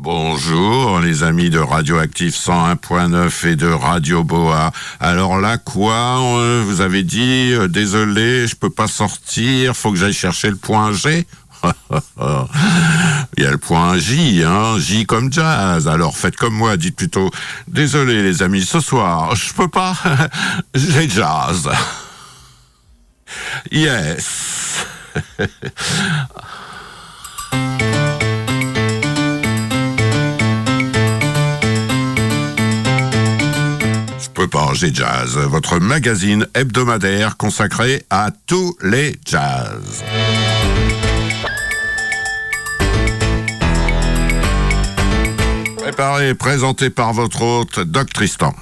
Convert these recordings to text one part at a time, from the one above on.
Bonjour les amis de Radioactive 101.9 et de Radio Boa. Alors là quoi euh, Vous avez dit euh, désolé, je peux pas sortir, faut que j'aille chercher le point G. Il y a le point J, hein, J comme jazz. Alors faites comme moi, dites plutôt désolé les amis, ce soir je peux pas, j'ai jazz. Yes. Pas, j'ai jazz, votre magazine hebdomadaire consacré à tous les jazz. Préparé et présenté par votre hôte, Doc Tristan.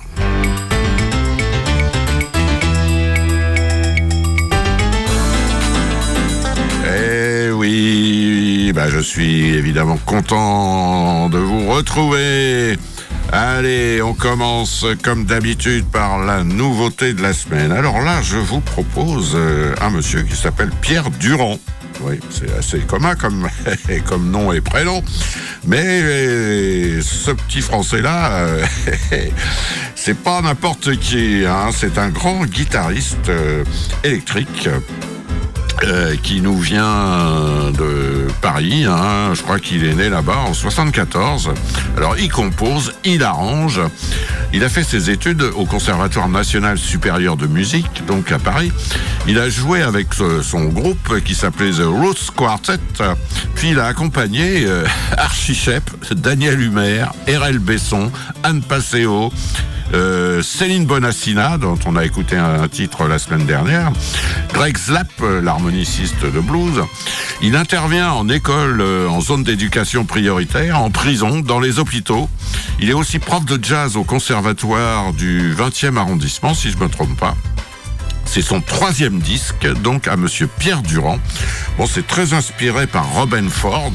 Eh oui, bah je suis évidemment content de vous retrouver. Allez, on commence comme d'habitude par la nouveauté de la semaine. Alors là, je vous propose euh, un monsieur qui s'appelle Pierre Durand. Oui, c'est assez commun comme, comme nom et prénom. Mais euh, ce petit français-là, euh, c'est pas n'importe qui. Hein. C'est un grand guitariste électrique. Euh, qui nous vient de Paris, hein. je crois qu'il est né là-bas en 74. Alors il compose, il arrange, il a fait ses études au Conservatoire national supérieur de musique, donc à Paris. Il a joué avec euh, son groupe qui s'appelait The Roots Quartet, puis il a accompagné euh, Archie Shep, Daniel Humer, R.L. Besson, Anne Passeo, euh, Céline Bonassina, dont on a écouté un, titre la semaine dernière, Greg Slapp, euh, l'harmoniciste de blues. Il intervient en école, euh, en zone d'éducation prioritaire, en prison, dans les hôpitaux. Il est aussi prof de jazz au conservatoire du 20e arrondissement, si je me trompe pas. C'est son troisième disque, donc à Monsieur Pierre Durand. Bon, c'est très inspiré par Robin Ford.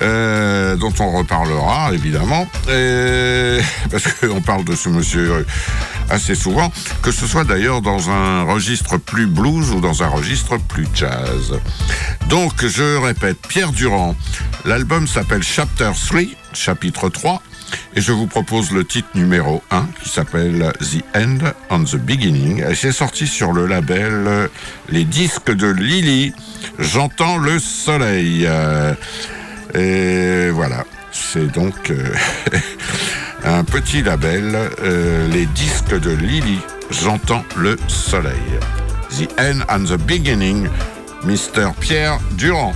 Euh, dont on reparlera évidemment, Et- parce qu'on parle de ce monsieur assez souvent, que ce soit d'ailleurs dans un registre plus blues ou dans un registre plus jazz. Donc je répète, Pierre Durand, l'album s'appelle Chapter 3, chapitre 3, et je vous propose le titre numéro 1 qui s'appelle The End on the Beginning. Et c'est sorti sur le label euh, Les Disques de Lily. J'entends le soleil. Et voilà, c'est donc euh, un petit label, euh, Les Disques de Lily. J'entends le soleil. The End and the Beginning, Mr. Pierre Durand.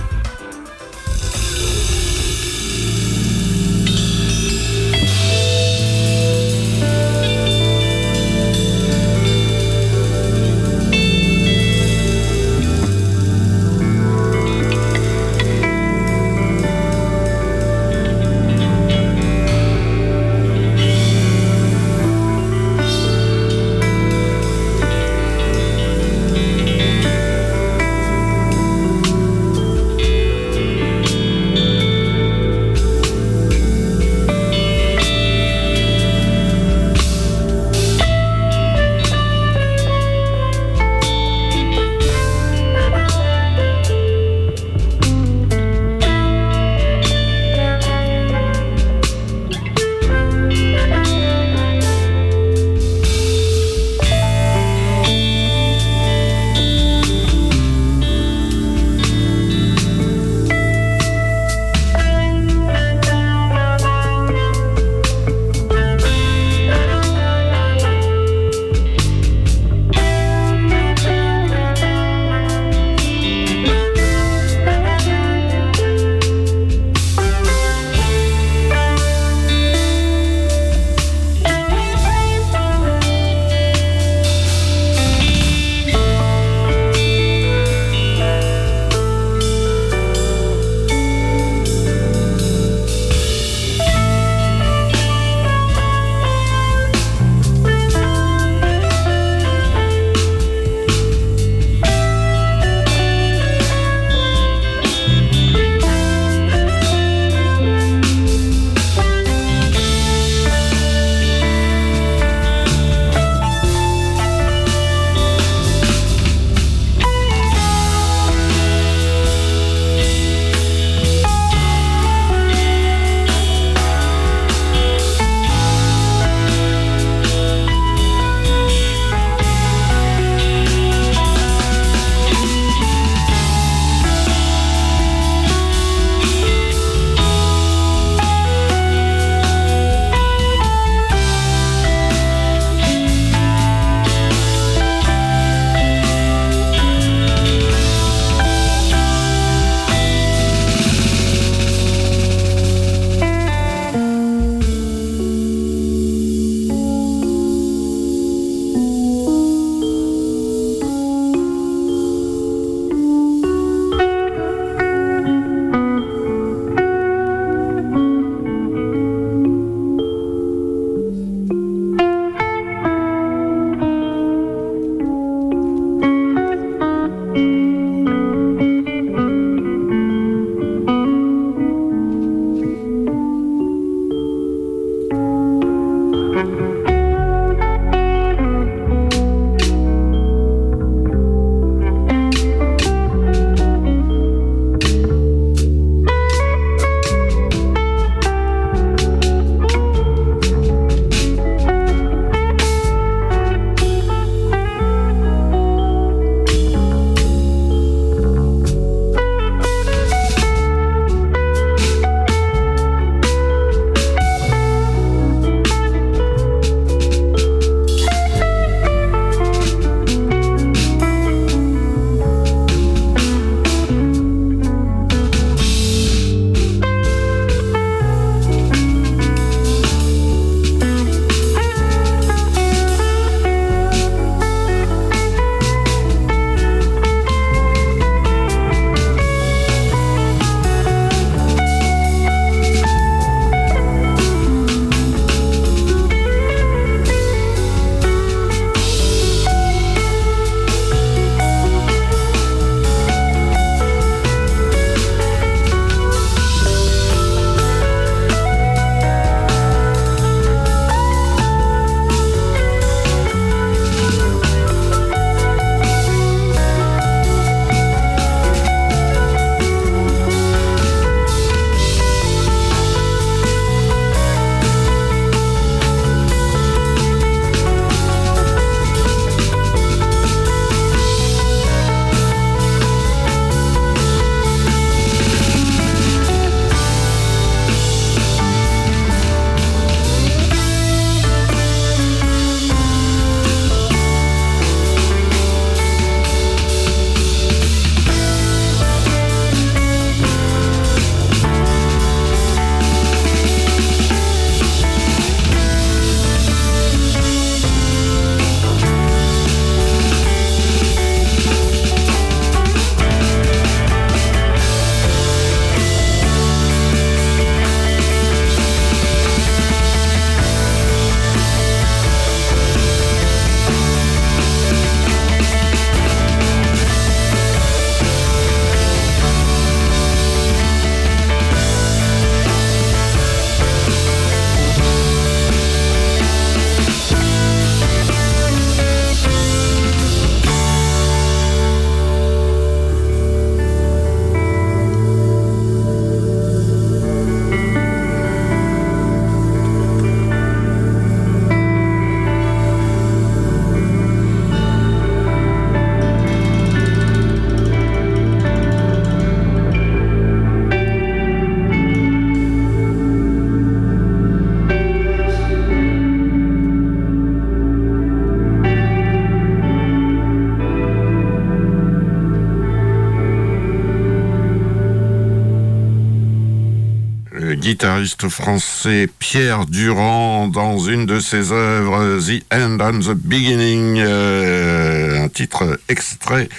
Guitariste français Pierre Durand dans une de ses œuvres The End and the Beginning, euh, un titre extrait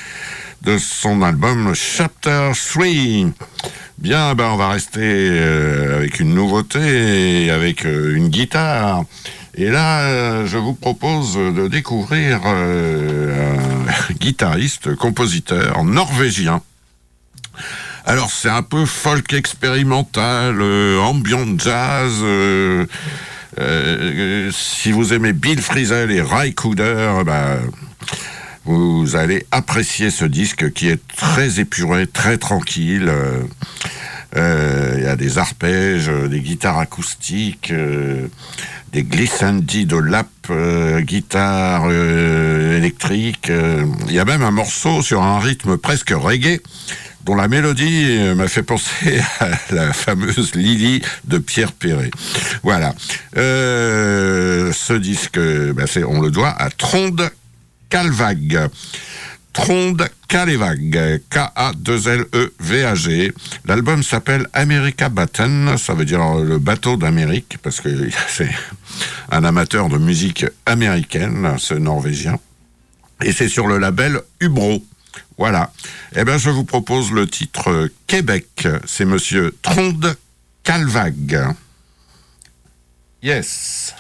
de son album Chapter 3. Bien, ben on va rester euh, avec une nouveauté avec euh, une guitare. Et là, je vous propose de découvrir un guitariste, compositeur norvégien alors c'est un peu folk expérimental, euh, ambient jazz. Euh, euh, si vous aimez Bill Frisell et Ray Cooder, bah, vous allez apprécier ce disque qui est très épuré, très tranquille. Il y a des arpèges, des guitares acoustiques, des glissandi de lap, guitare électrique. Il y a même un morceau sur un rythme presque reggae dont la mélodie euh, m'a fait penser à la fameuse Lily de Pierre Perret. Voilà. Euh, ce disque, ben on le doit à Tronde Calvag. Tronde Calevag, K-A-2-L-E-V-A-G. L'album s'appelle America Batten, ça veut dire le bateau d'Amérique, parce que c'est un amateur de musique américaine, ce Norvégien. Et c'est sur le label Ubro. Voilà. Eh bien, je vous propose le titre Québec. C'est monsieur Tronde Calvag. Yes.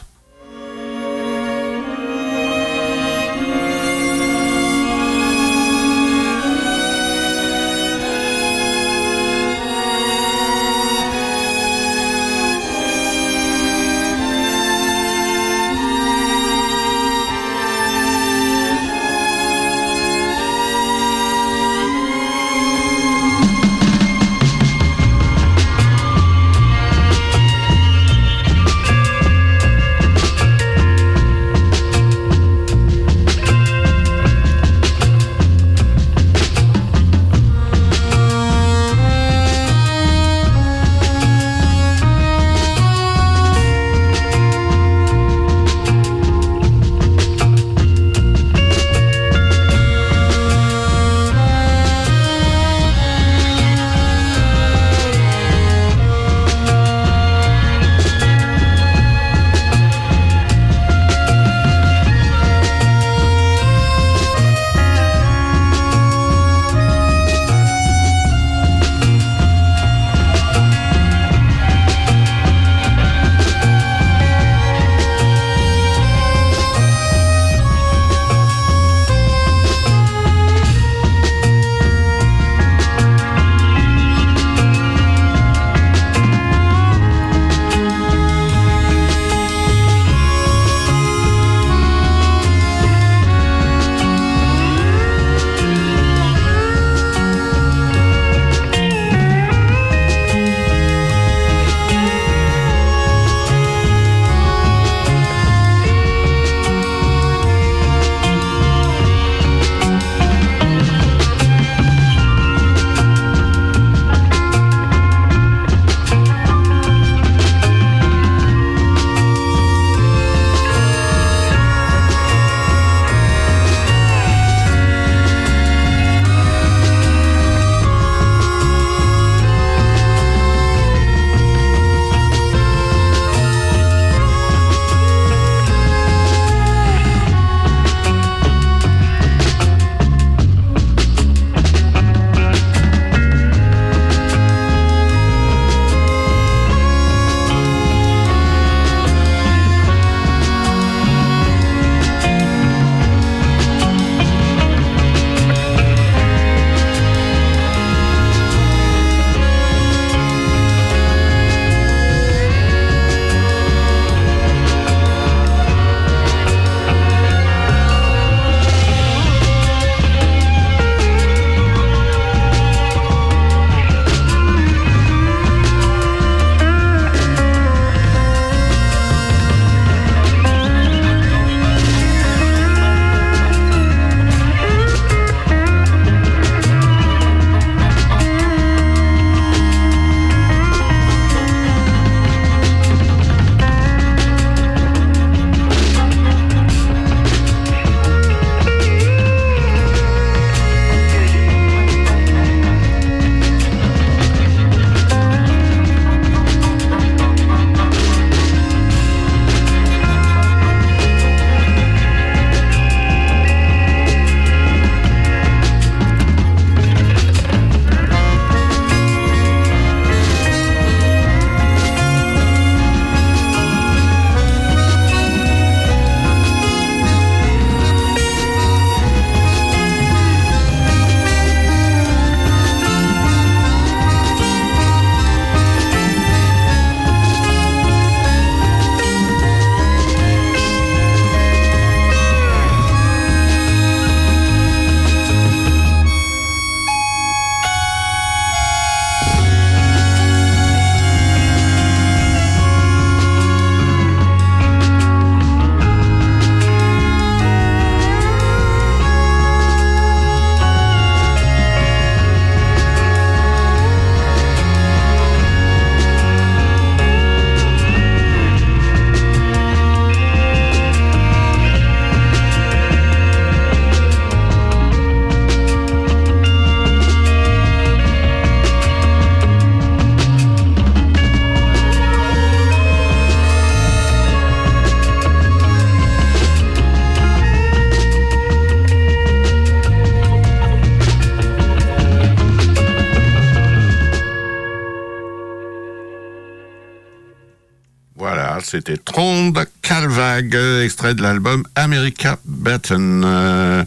C'était Trond Calvag, extrait de l'album America Batten. Euh,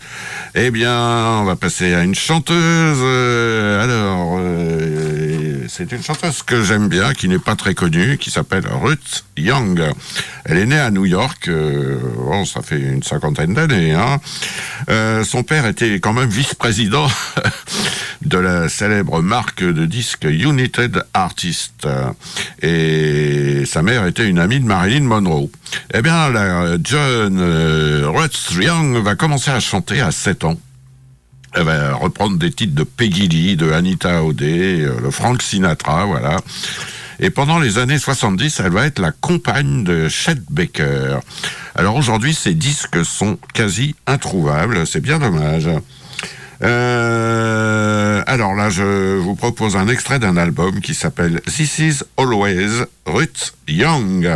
eh bien, on va passer à une chanteuse. Euh, alors, euh, c'est une chanteuse que j'aime bien, qui n'est pas très connue, qui s'appelle Ruth Young. Elle est née à New York, bon, ça fait une cinquantaine d'années. Hein. son père était quand même vice-président de la célèbre marque de disques United Artists. Et sa mère était une amie de Marilyn Monroe. Eh bien, la jeune euh, Ruth Young va commencer à chanter à 7 ans. Elle va reprendre des titres de Peggy Lee, de Anita O'Day, euh, de Frank Sinatra, voilà. Et pendant les années 70, elle va être la compagne de Chet Baker. Alors aujourd'hui, ces disques sont quasi introuvables, c'est bien dommage. Euh, alors là, je vous propose un extrait d'un album qui s'appelle This Is Always Ruth Young.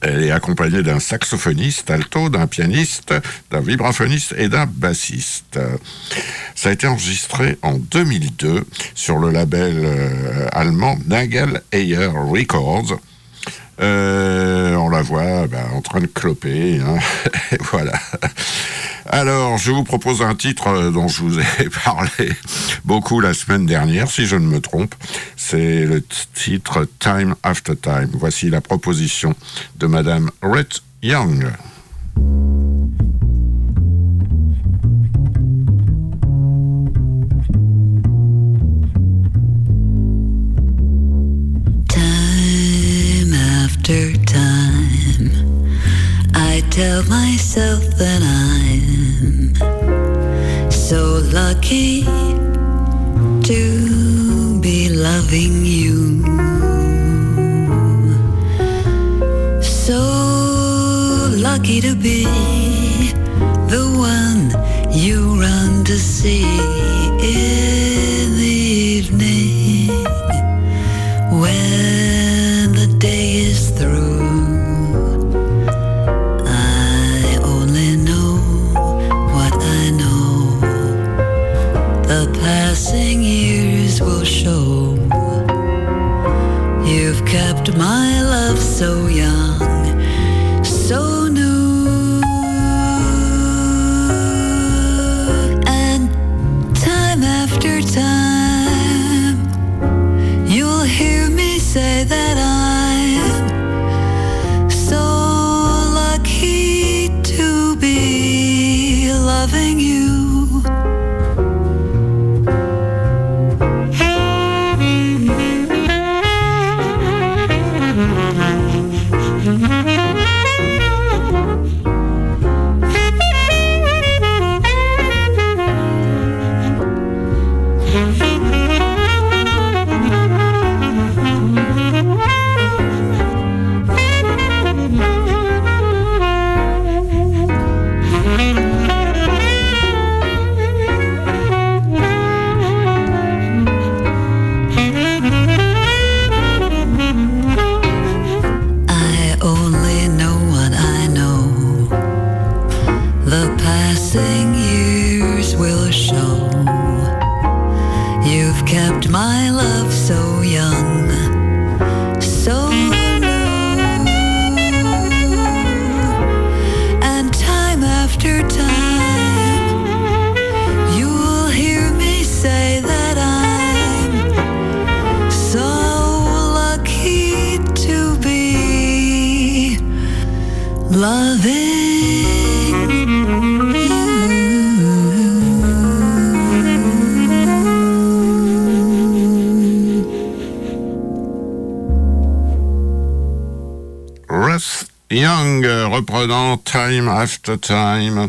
Elle est accompagnée d'un saxophoniste alto, d'un pianiste, d'un vibraphoniste et d'un bassiste. Ça a été enregistré en 2002 sur le label euh, allemand Nagel Eyer Records. Euh, on la voit ben, en train de cloper. Hein. voilà. Alors, je vous propose un titre euh, dont je vous ai parlé beaucoup la semaine dernière, si je ne me trompe. C'est le titre Time After Time. Voici la proposition de Madame Rhett Young. Tell myself that I'm so lucky to be loving you. So lucky to be the one you run to see my love so young, Time.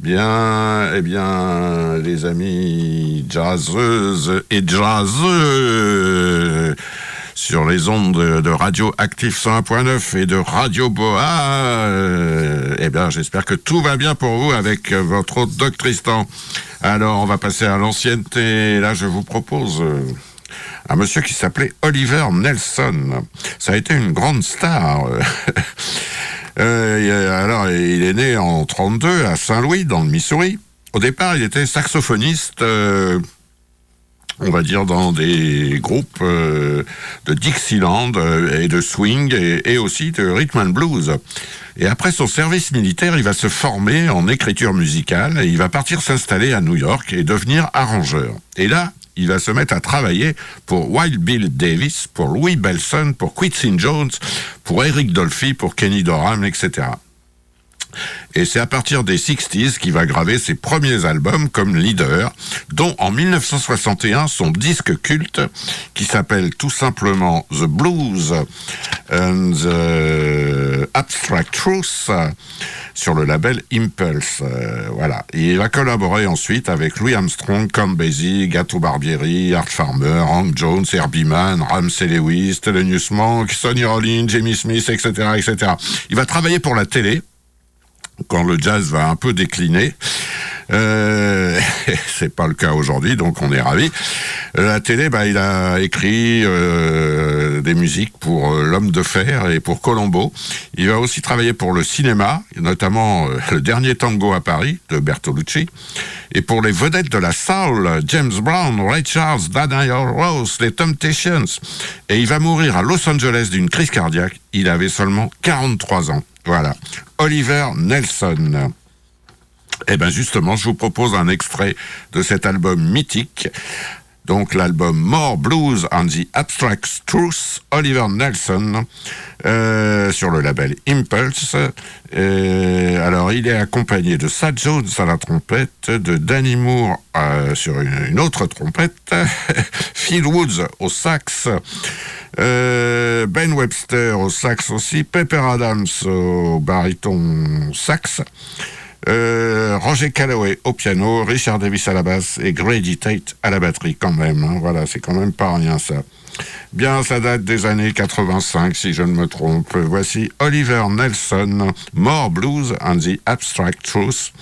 Bien, eh bien, les amis jazzeuses et jazzeux sur les ondes de, Radio Active 101.9 et de Radio Boa, euh, eh bien, j'espère que tout va bien pour vous avec euh, votre hôte Doc Tristan. Alors, on va passer à l'ancienneté. Là, je vous propose... euh, un monsieur qui s'appelait Oliver Nelson. Ça a été une grande star. Euh, euh, alors, il est né en 32 à Saint-Louis, dans le Missouri. Au départ, il était saxophoniste euh, on va dire dans des groupes de Dixieland et de swing et, et aussi de rhythm and blues. Et après son service militaire, il va se former en écriture musicale et il va partir s'installer à New York et devenir arrangeur. Et là, il va se mettre à travailler pour Wild Bill Davis, pour Louis Belson, pour Quincy Jones, pour Eric Dolphy, pour Kenny Dorham, etc. Et c'est à partir des 60s qu'il va graver ses premiers albums comme leader, dont en 1961 son disque culte qui s'appelle tout simplement The Blues and the Abstract Truth sur le label Impulse. Euh, voilà. Il va collaborer ensuite avec Louis Armstrong, Count Basie, Gato Barbieri, Art Farmer, Hank Jones, Herbie Mann, Ramsey Lewis, Thelonious Monk, Sonny Rollins, Jamie Smith, etc., etc. Il va travailler pour la télé quand le jazz va un peu décliner. Euh, c'est pas le cas aujourd'hui, donc on est ravis. La télé, bah, il a écrit euh, des musiques pour euh, L'Homme de Fer et pour Colombo. Il va aussi travailler pour le cinéma, notamment euh, Le Dernier Tango à Paris de Bertolucci, et pour les vedettes de la soul, James Brown, Ray Charles, Daniel Rose, les Temptations. Et il va mourir à Los Angeles d'une crise cardiaque. Il avait seulement 43 ans. Voilà. Oliver Nelson. Eh bien justement, je vous propose un extrait de cet album mythique. Donc l'album More Blues and the Abstract Truth, Oliver Nelson, euh, sur le label Impulse. Euh, alors il est accompagné de Sad Jones à la trompette, de Danny Moore euh, sur une, autre trompette, Phil Woods au sax, Ben Webster au sax aussi, Pepper Adams au baryton sax. Euh, Roger Calloway au piano, Richard Davis à la basse et Grady Tate à la batterie quand même. Hein. Voilà, c'est quand même pas rien ça. Bien, ça date des années 85 si je ne me trompe. Voici Oliver Nelson, More Blues and the Abstract Truth.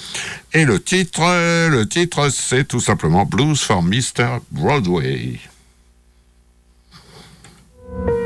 Et le titre, le titre c'est tout simplement Blues for Mr. Broadway. Grand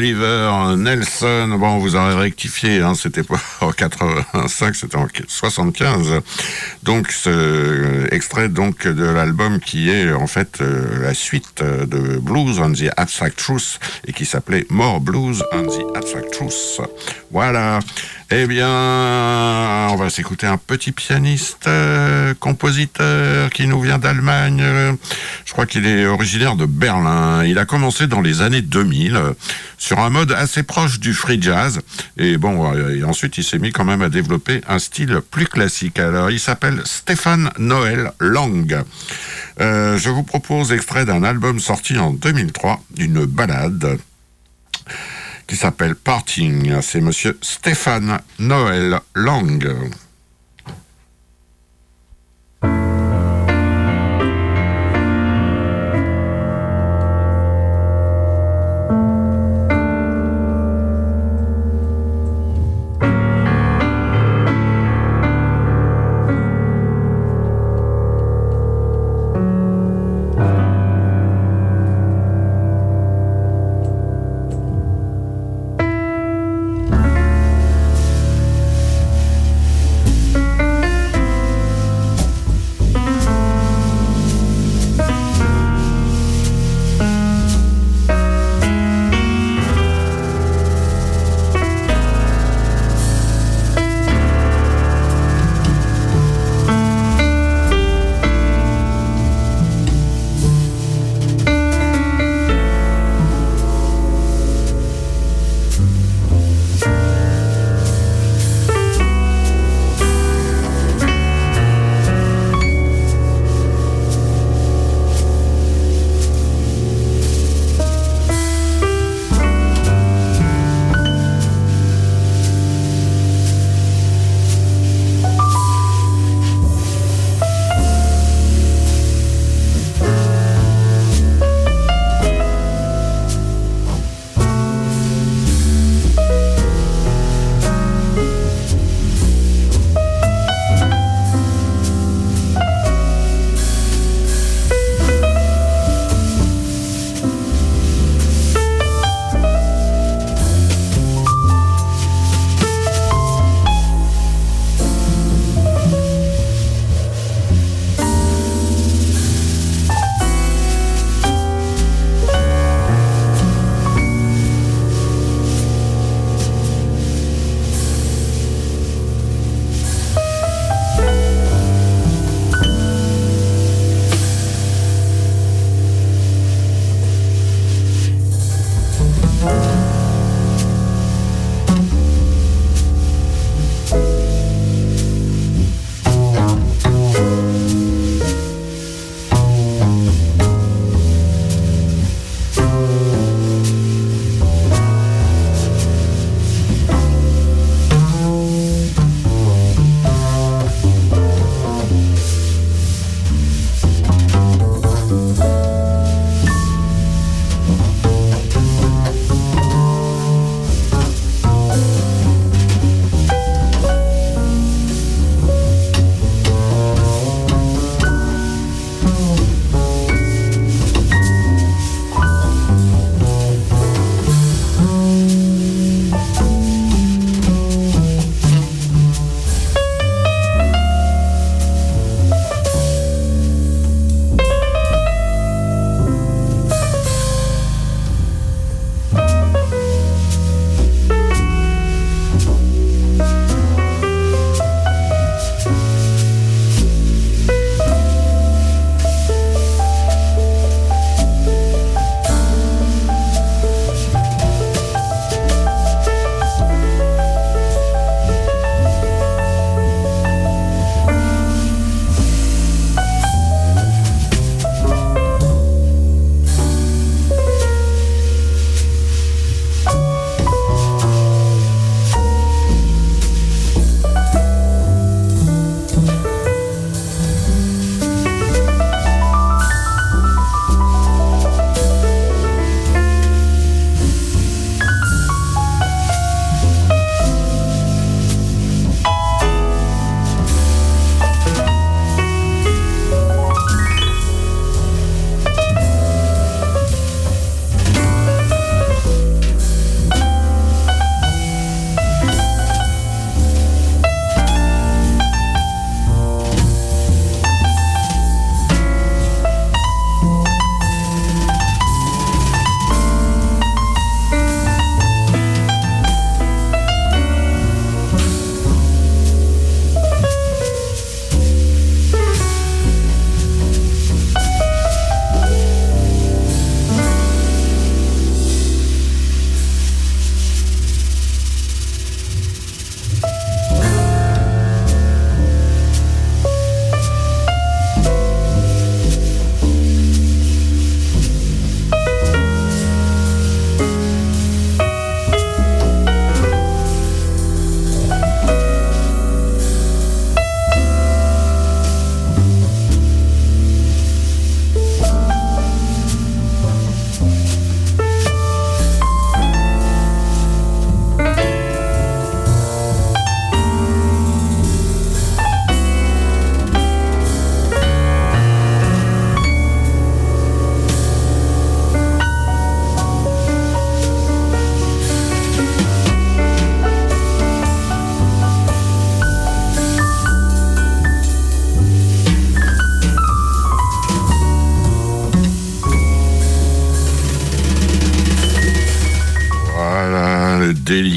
Oliver Nelson. Bon, vous aurez rectifié, hein, c'était pas en 85, c'était en 75. Donc, ce extrait donc de l'album qui est en fait euh, la suite de Blues on the Abstract Truth et qui s'appelait More Blues on the Abstract Truth. Voilà. Eh bien, on va s'écouter un petit pianiste, euh, compositeur qui nous vient d'Allemagne. Je crois qu'il est originaire de Berlin. Il a commencé dans les années 2000 euh, sur un mode assez proche du free jazz. Et bon, euh, ensuite il s'est mis quand même à développer un style plus classique. Alors, il s'appelle Stéphane Noël Lang. je vous propose extrait d'un album sorti en 2003, une balade qui s'appelle Parting. C'est monsieur Stéphane Noël Lang.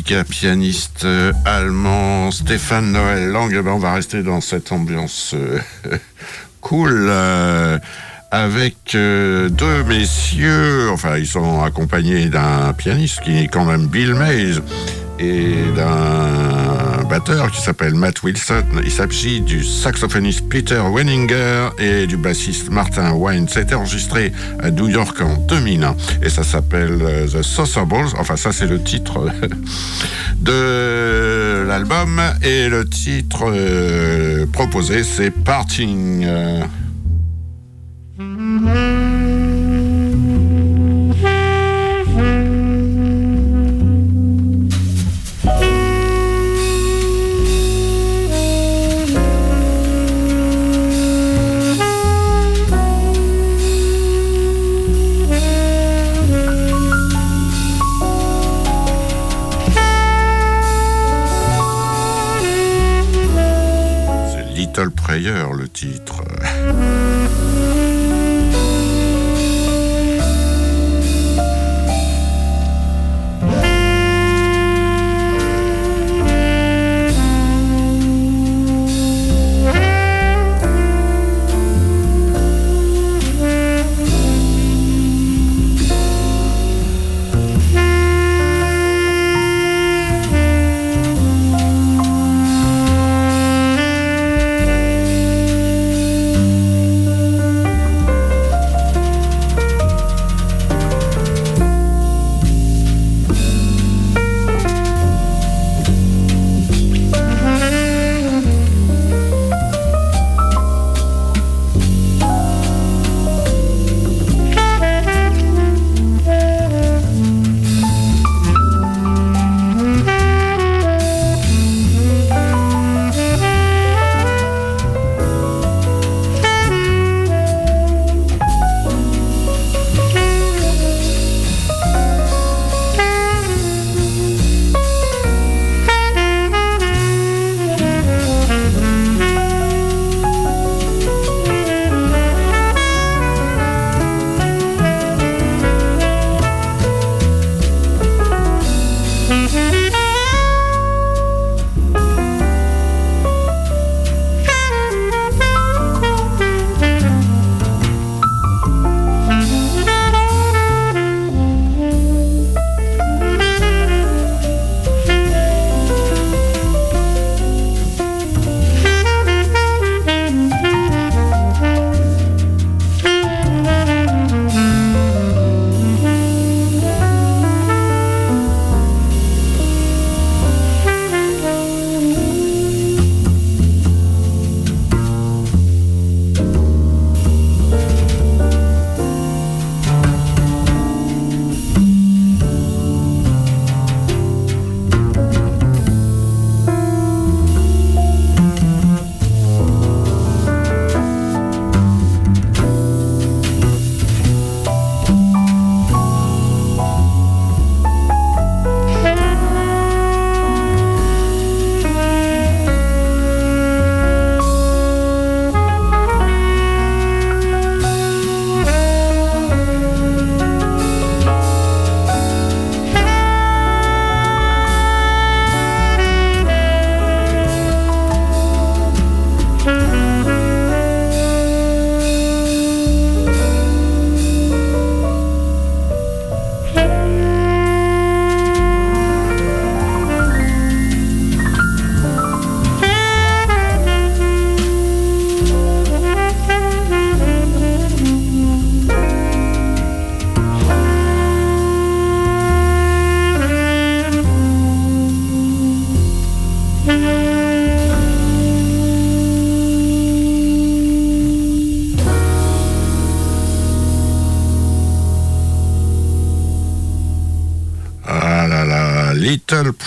Délicat pianiste euh, allemand Stéphane Noël Lang. Eh ben, on va rester dans cette ambiance euh, cool euh, avec deux messieurs. Enfin, ils sont accompagnés d'un pianiste qui est quand même Bill Mays et d'un qui s'appelle Matt Wilson. Il s'agit du saxophoniste Peter Wenninger et du bassiste Martin Wine. C'était enregistré à New York en 2001 et ça s'appelle euh, The Saucer Balls. Enfin, ça c'est le titre de l'album et le titre euh, proposé c'est Parting. Titre.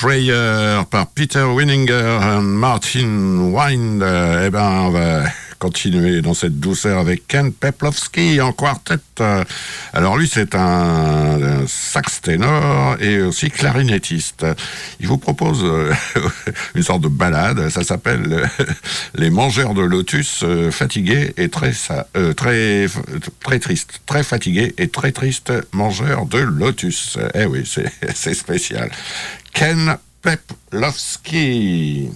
Prayer par Peter Winninger et Martin Wind. Eh ben, on va continuer dans cette douceur avec Ken Peplowski en quartet. Alors lui, c'est un, un sax ténor et aussi clarinettiste. Il vous propose euh, une sorte de balade. Ça s'appelle euh, Les Mangeurs de Lotus euh, fatigués et très, très, très tristes. Très fatigués et très tristes mangeurs de Lotus. Eh oui, c'est spécial. Ken Peplowski.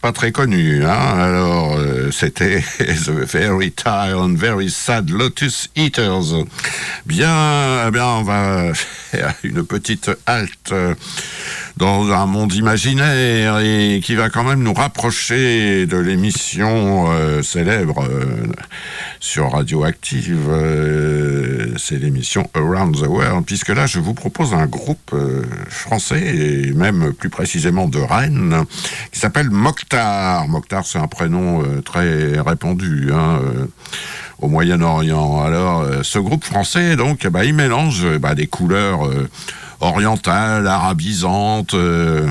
Pas très connu. Hein Alors, euh, c'était The Very Tired and Very Sad Lotus Eaters. Bien, eh bien, on va une petite halte dans un monde imaginaire et qui va quand même nous rapprocher de l'émission euh, célèbre euh, sur Radioactive. Euh, c'est l'émission Around the World, puisque là, je vous propose un groupe français, et même plus précisément de Rennes, qui s'appelle Mokhtar. Mokhtar, c'est un prénom très répandu. Hein, au Moyen-Orient. Alors, ce groupe français, donc, bah, il mélange bah, des couleurs orientale, arabisante. Euh,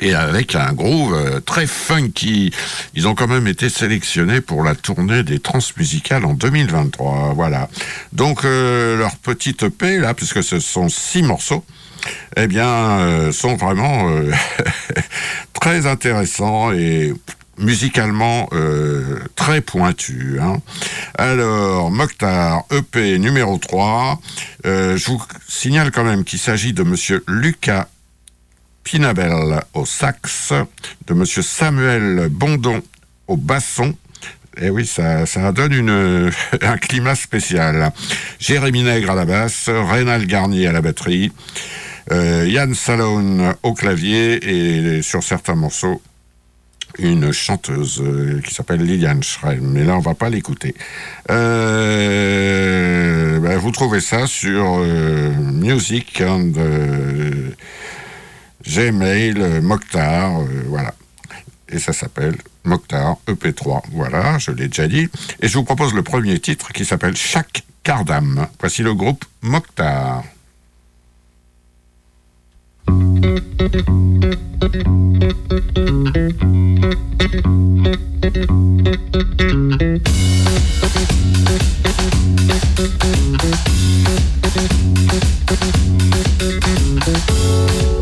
et avec un groove euh, très funky. Ils ont quand même été sélectionnés pour la tournée des transmusicales en 2023. Voilà. Donc euh, leur petite EP là, puisque ce sont six morceaux, eh bien, sont vraiment très intéressants et musicalement euh, très pointu. Hein. Alors, Mokhtar, EP numéro 3. Euh, je vous signale quand même qu'il s'agit de monsieur Lucas Pinabel au sax, de monsieur Samuel Bondon au basson. Et eh oui, ça, ça donne un climat spécial. Jérémy Nègre à la basse, Rénal Garnier à la batterie, euh, Yann Salone au clavier et sur certains morceaux, une chanteuse euh, qui s'appelle Liliane Schrein, mais là on va pas l'écouter. Euh, ben, vous trouvez ça sur euh, Music and euh, Gmail Mokhtar, voilà. Et ça s'appelle Mokhtar EP3, voilà, je l'ai déjà dit. Et je vous propose le premier titre qui s'appelle Chaque quart d'âme. Voici le groupe Mokhtar. Thank you.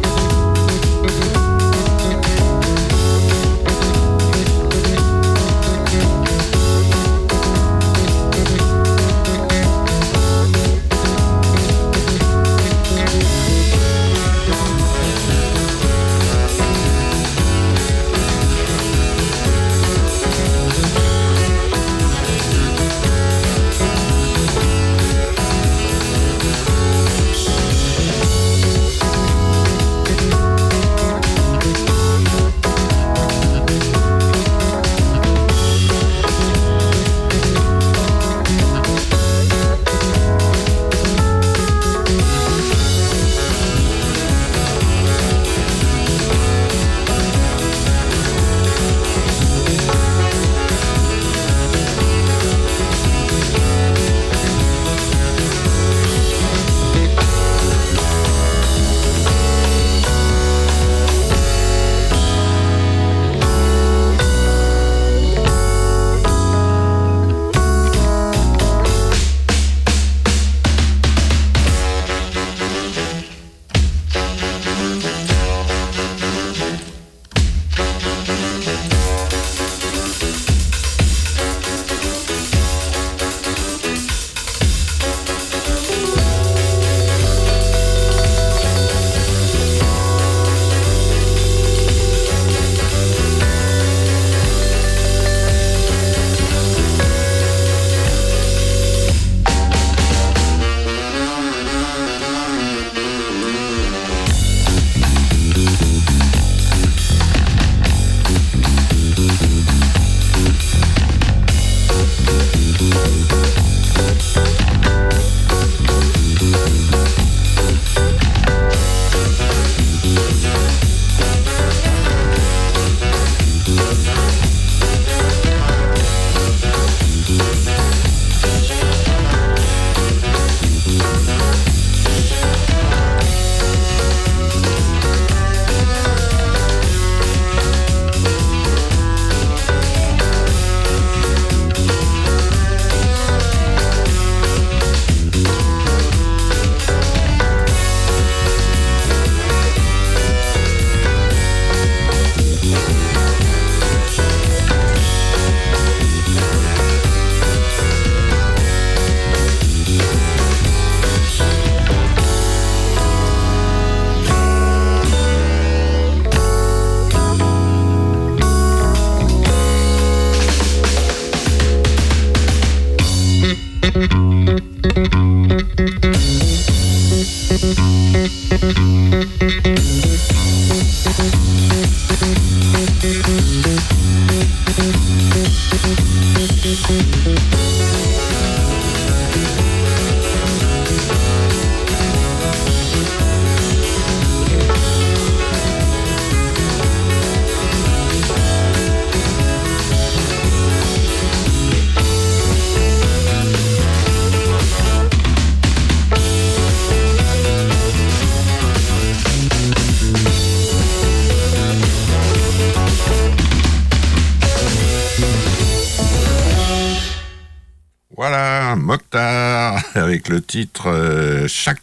Le titre euh, Chaque.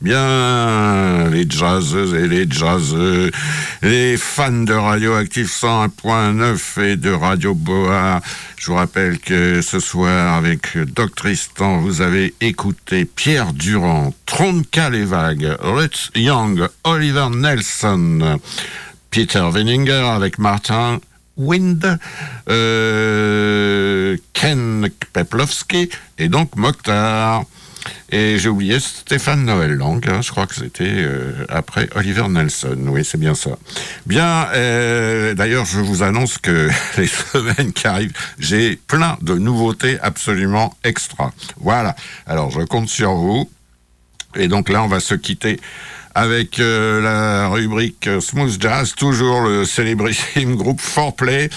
Bien, les jazzeuses et les jazzeux, les fans de Radioactive 101.9 et de Radio Boa, je vous rappelle que ce soir, avec Doc Tristan, vous avez écouté Pierre Durand, Tronca les vagues, Young, Oliver Nelson, Peter Veninger avec Martin Wind, euh, Ken Peplowski et donc Mokhtar. Et j'ai oublié Stéphane Noël Lang, hein, je crois que c'était euh, après Oliver Nelson. Oui, c'est bien ça. Bien, euh, d'ailleurs, je vous annonce que les semaines qui arrivent, j'ai plein de nouveautés absolument extra. Voilà. Alors, je compte sur vous. Et donc là, on va se quitter avec euh, la rubrique Smooth Jazz, toujours le célébrissime groupe Foreplay.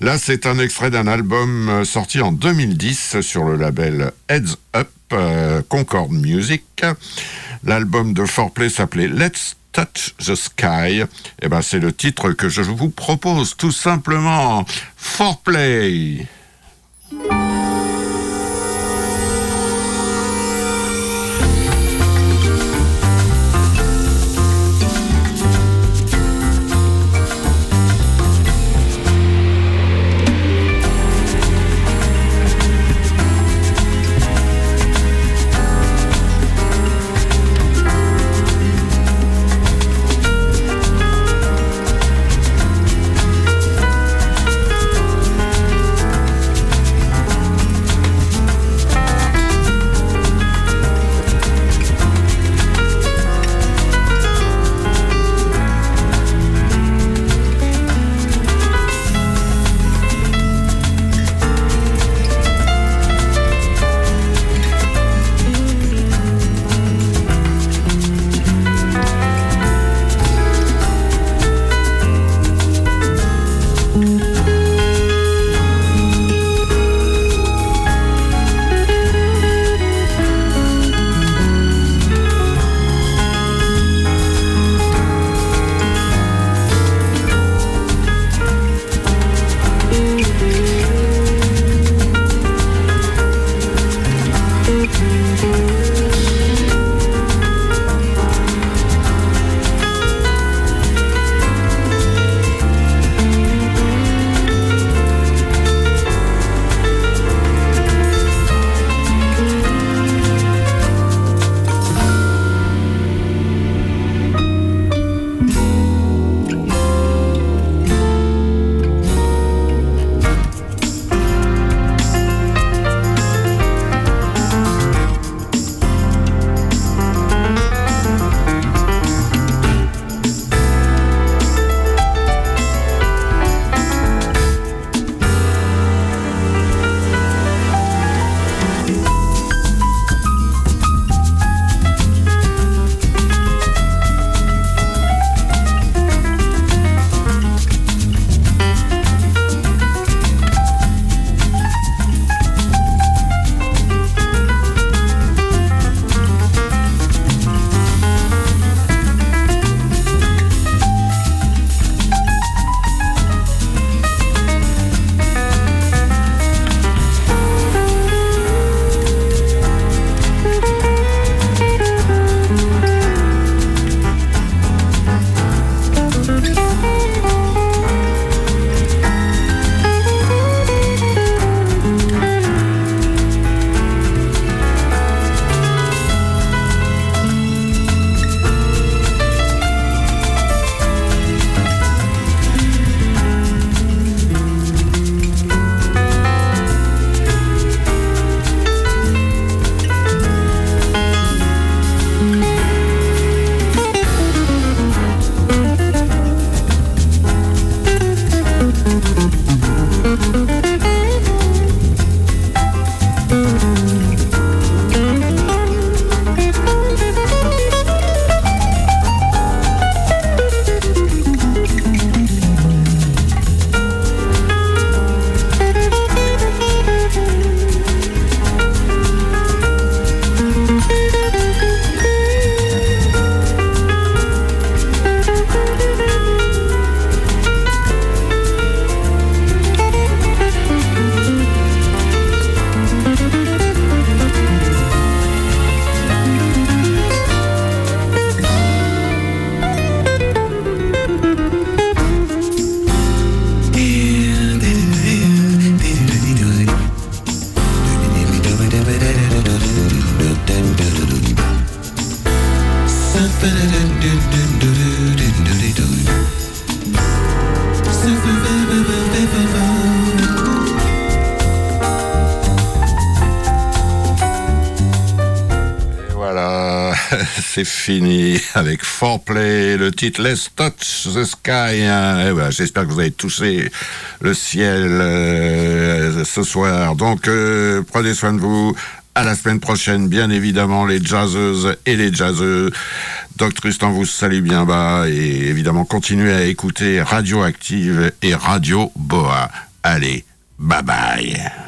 Là, c'est un extrait d'un album euh, sorti en 2010 sur le label Heads Up euh, Concord Music. L'album de Foreplay s'appelait Let's Touch the Sky. Et eh ben, c'est le titre que je vous propose, tout simplement. Foreplay. Fini avec Foreplay, le titre Let's Touch the Sky. Hein. Eh ben, j'espère que vous avez touché le ciel euh, ce soir. Donc, euh, prenez soin de vous. À la semaine prochaine, bien évidemment, les jazzeuses et les jazzeux. Doc Tristan vous salue bien bas et évidemment, continuez à écouter Radioactive et Radio Boa. Allez, bye bye.